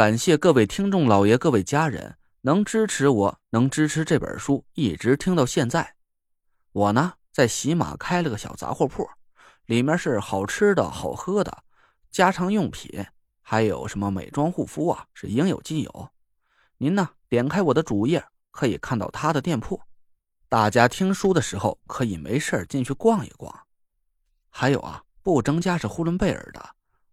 感谢各位听众老爷、各位家人能支持我，能支持这本书一直听到现在。我呢，在喜马开了个小杂货铺，里面是好吃的好喝的，家常用品，还有什么美妆护肤啊，是应有尽有。您呢，点开我的主页可以看到他的店铺。大家听书的时候可以没事进去逛一逛。还有啊，不增加是呼伦贝尔的，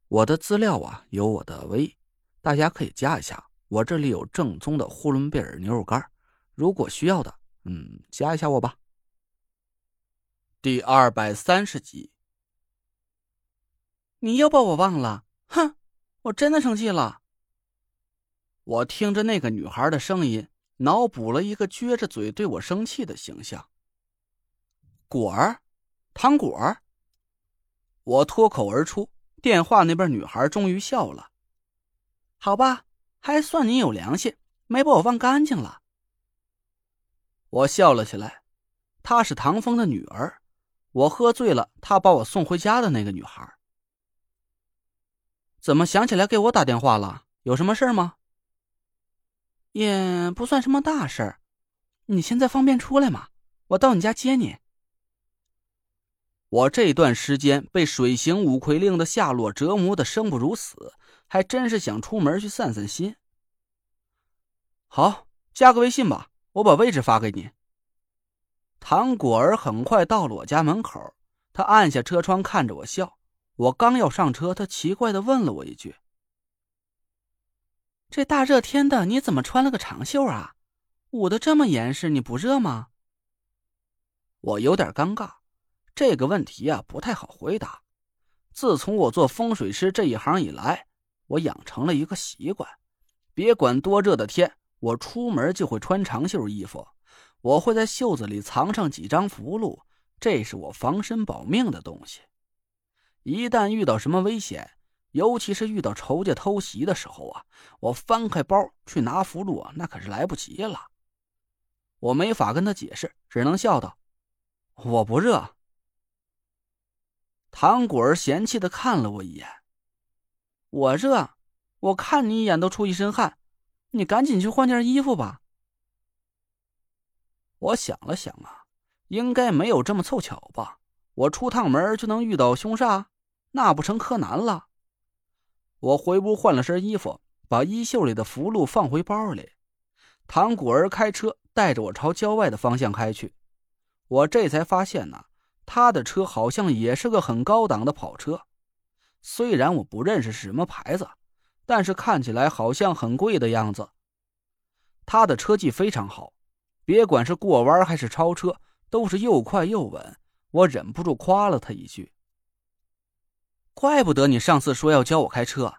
我的资料啊有我的微。大家可以加一下，我这里有正宗的呼伦贝尔牛肉干，如果需要的，嗯，加一下我吧。第二百三十集，你又把我忘了，哼！我真的生气了。我听着那个女孩的声音，脑补了一个撅着嘴对我生气的形象。果儿，糖果儿。我脱口而出，电话那边女孩终于笑了。好吧，还算你有良心，没把我忘干净了。我笑了起来。她是唐风的女儿，我喝醉了，她把我送回家的那个女孩。怎么想起来给我打电话了？有什么事吗？也不算什么大事儿。你现在方便出来吗？我到你家接你。我这段时间被水行五魁令的下落折磨的生不如死。还真是想出门去散散心。好，加个微信吧，我把位置发给你。唐果儿很快到了我家门口，他按下车窗看着我笑。我刚要上车，他奇怪的问了我一句：“这大热天的，你怎么穿了个长袖啊？捂得这么严实，你不热吗？”我有点尴尬，这个问题啊不太好回答。自从我做风水师这一行以来。我养成了一个习惯，别管多热的天，我出门就会穿长袖衣服。我会在袖子里藏上几张符箓，这是我防身保命的东西。一旦遇到什么危险，尤其是遇到仇家偷袭的时候啊，我翻开包去拿符箓，那可是来不及了。我没法跟他解释，只能笑道：“我不热。”唐果儿嫌弃的看了我一眼。我热，我看你一眼都出一身汗，你赶紧去换件衣服吧。我想了想啊，应该没有这么凑巧吧？我出趟门就能遇到凶煞，那不成柯南了？我回屋换了身衣服，把衣袖里的符箓放回包里。唐古儿开车带着我朝郊外的方向开去，我这才发现呢，他的车好像也是个很高档的跑车。虽然我不认识是什么牌子，但是看起来好像很贵的样子。他的车技非常好，别管是过弯还是超车，都是又快又稳。我忍不住夸了他一句：“怪不得你上次说要教我开车，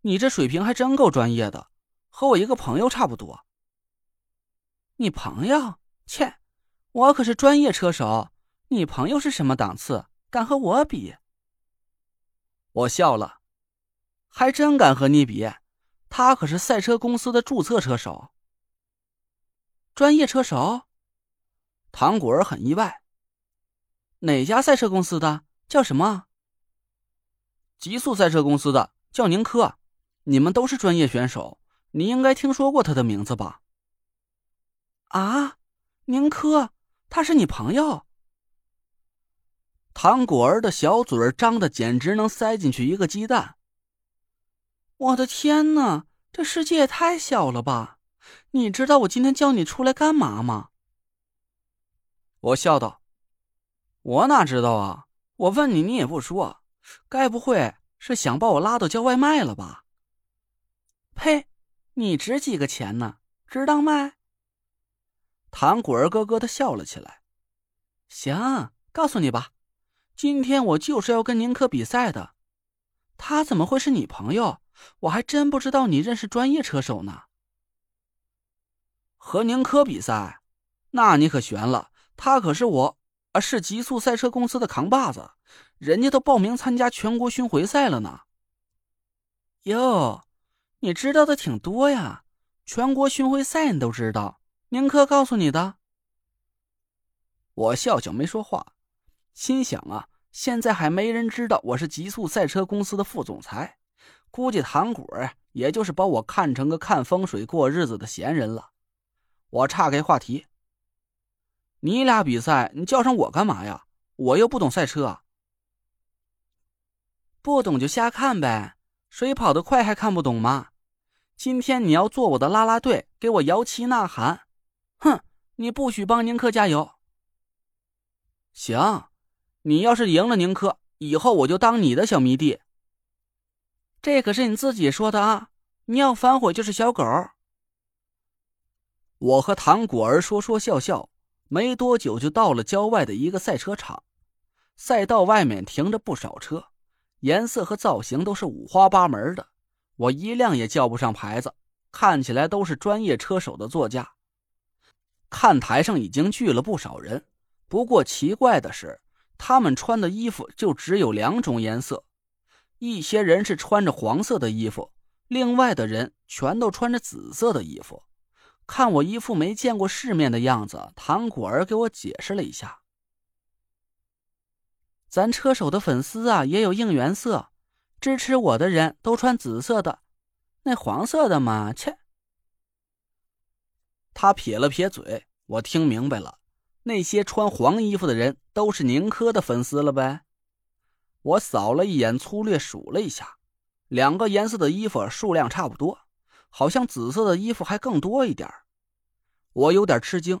你这水平还真够专业的，和我一个朋友差不多。”你朋友？切，我可是专业车手，你朋友是什么档次？敢和我比？我笑了，还真敢和你比，他可是赛车公司的注册车手，专业车手。唐果儿很意外，哪家赛车公司的？叫什么？极速赛车公司的，叫宁珂。你们都是专业选手，你应该听说过他的名字吧？啊，宁珂，他是你朋友？唐果儿的小嘴儿张的简直能塞进去一个鸡蛋。我的天哪，这世界也太小了吧！你知道我今天叫你出来干嘛吗？我笑道：“我哪知道啊？我问你，你也不说，该不会是想把我拉到叫外卖了吧？”呸！你值几个钱呢？值当卖？唐果儿咯咯的笑了起来。行，告诉你吧。今天我就是要跟宁珂比赛的，他怎么会是你朋友？我还真不知道你认识专业车手呢。和宁珂比赛，那你可悬了。他可是我啊，是极速赛车公司的扛把子，人家都报名参加全国巡回赛了呢。哟，你知道的挺多呀，全国巡回赛你都知道？宁珂告诉你的？我笑笑没说话。心想啊，现在还没人知道我是极速赛车公司的副总裁，估计唐果也就是把我看成个看风水过日子的闲人了。我岔开话题：“你俩比赛，你叫上我干嘛呀？我又不懂赛车。”不懂就瞎看呗，谁跑得快还看不懂吗？今天你要做我的啦啦队，给我摇旗呐喊。哼，你不许帮宁珂加油。行，你要是赢了宁珂，以后我就当你的小迷弟。这可是你自己说的啊！你要反悔就是小狗。我和唐果儿说说笑笑，没多久就到了郊外的一个赛车场。赛道外面停着不少车，颜色和造型都是五花八门的。我一辆也叫不上牌子，看起来都是专业车手的座驾。看台上已经聚了不少人，不过奇怪的是，他们穿的衣服就只有两种颜色，一些人是穿着黄色的衣服，另外的人全都穿着紫色的衣服。看我一副没见过世面的样子，唐果儿给我解释了一下：“咱车手的粉丝啊，也有应援色。”支持我的人都穿紫色的，那黄色的嘛，切！他撇了撇嘴，我听明白了，那些穿黄衣服的人都是宁珂的粉丝了呗。我扫了一眼，粗略数了一下，两个颜色的衣服数量差不多，好像紫色的衣服还更多一点我有点吃惊，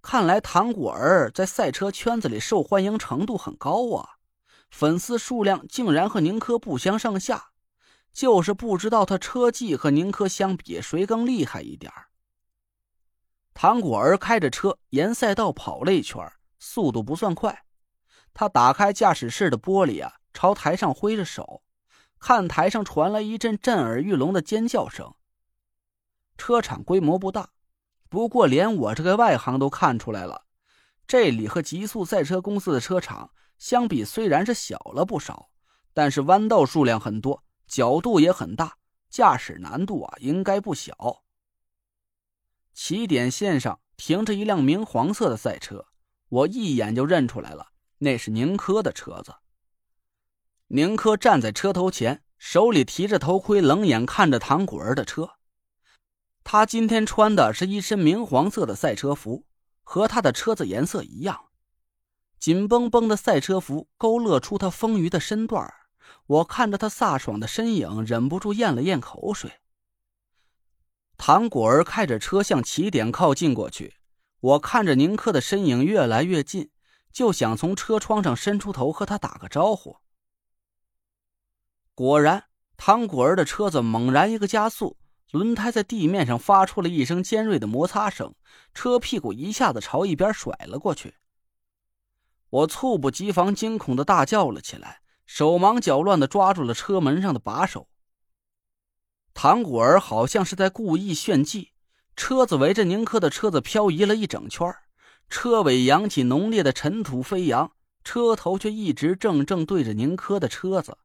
看来唐果儿在赛车圈子里受欢迎程度很高啊。粉丝数量竟然和宁珂不相上下，就是不知道他车技和宁珂相比谁更厉害一点唐果儿开着车沿赛道跑了一圈，速度不算快。他打开驾驶室的玻璃啊，朝台上挥着手，看台上传来一阵震耳欲聋的尖叫声。车场规模不大，不过连我这个外行都看出来了，这里和极速赛车公司的车场。相比虽然是小了不少，但是弯道数量很多，角度也很大，驾驶难度啊应该不小。起点线上停着一辆明黄色的赛车，我一眼就认出来了，那是宁珂的车子。宁珂站在车头前，手里提着头盔，冷眼看着唐果儿的车。他今天穿的是一身明黄色的赛车服，和他的车子颜色一样。紧绷绷的赛车服勾勒出他丰腴的身段我看着他飒爽的身影，忍不住咽了咽口水。唐果儿开着车向起点靠近过去，我看着宁珂的身影越来越近，就想从车窗上伸出头和他打个招呼。果然，唐果儿的车子猛然一个加速，轮胎在地面上发出了一声尖锐的摩擦声，车屁股一下子朝一边甩了过去。我猝不及防，惊恐的大叫了起来，手忙脚乱的抓住了车门上的把手。唐果儿好像是在故意炫技，车子围着宁珂的车子漂移了一整圈，车尾扬起浓烈的尘土飞扬，车头却一直正正对着宁珂的车子。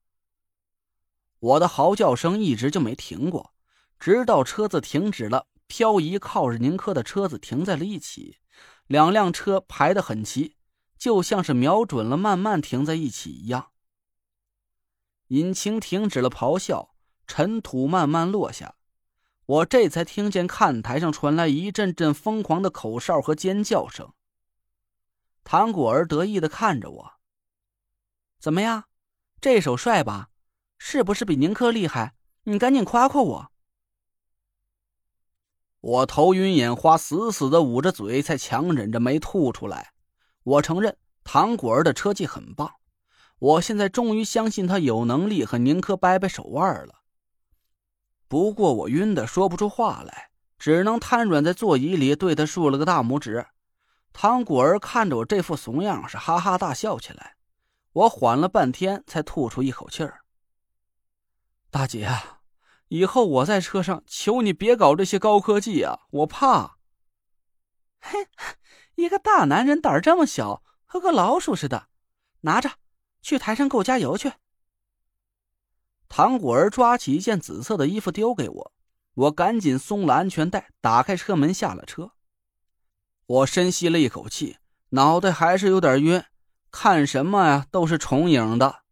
我的嚎叫声一直就没停过，直到车子停止了，漂移靠着宁珂的车子停在了一起，两辆车排得很齐。就像是瞄准了，慢慢停在一起一样。引擎停止了咆哮，尘土慢慢落下，我这才听见看台上传来一阵阵疯狂的口哨和尖叫声。唐果儿得意的看着我：“怎么样，这手帅吧？是不是比宁珂厉害？你赶紧夸夸我。”我头晕眼花，死死的捂着嘴，才强忍着没吐出来。我承认唐果儿的车技很棒，我现在终于相信他有能力和宁珂掰掰手腕了。不过我晕的说不出话来，只能瘫软在座椅里，对他竖了个大拇指。唐果儿看着我这副怂样，是哈哈大笑起来。我缓了半天，才吐出一口气儿：“大姐，以后我在车上，求你别搞这些高科技啊，我怕。”嘿。一个大男人胆儿这么小，和个老鼠似的。拿着，去台上给我加油去。唐果儿抓起一件紫色的衣服丢给我，我赶紧松了安全带，打开车门下了车。我深吸了一口气，脑袋还是有点晕，看什么呀都是重影的。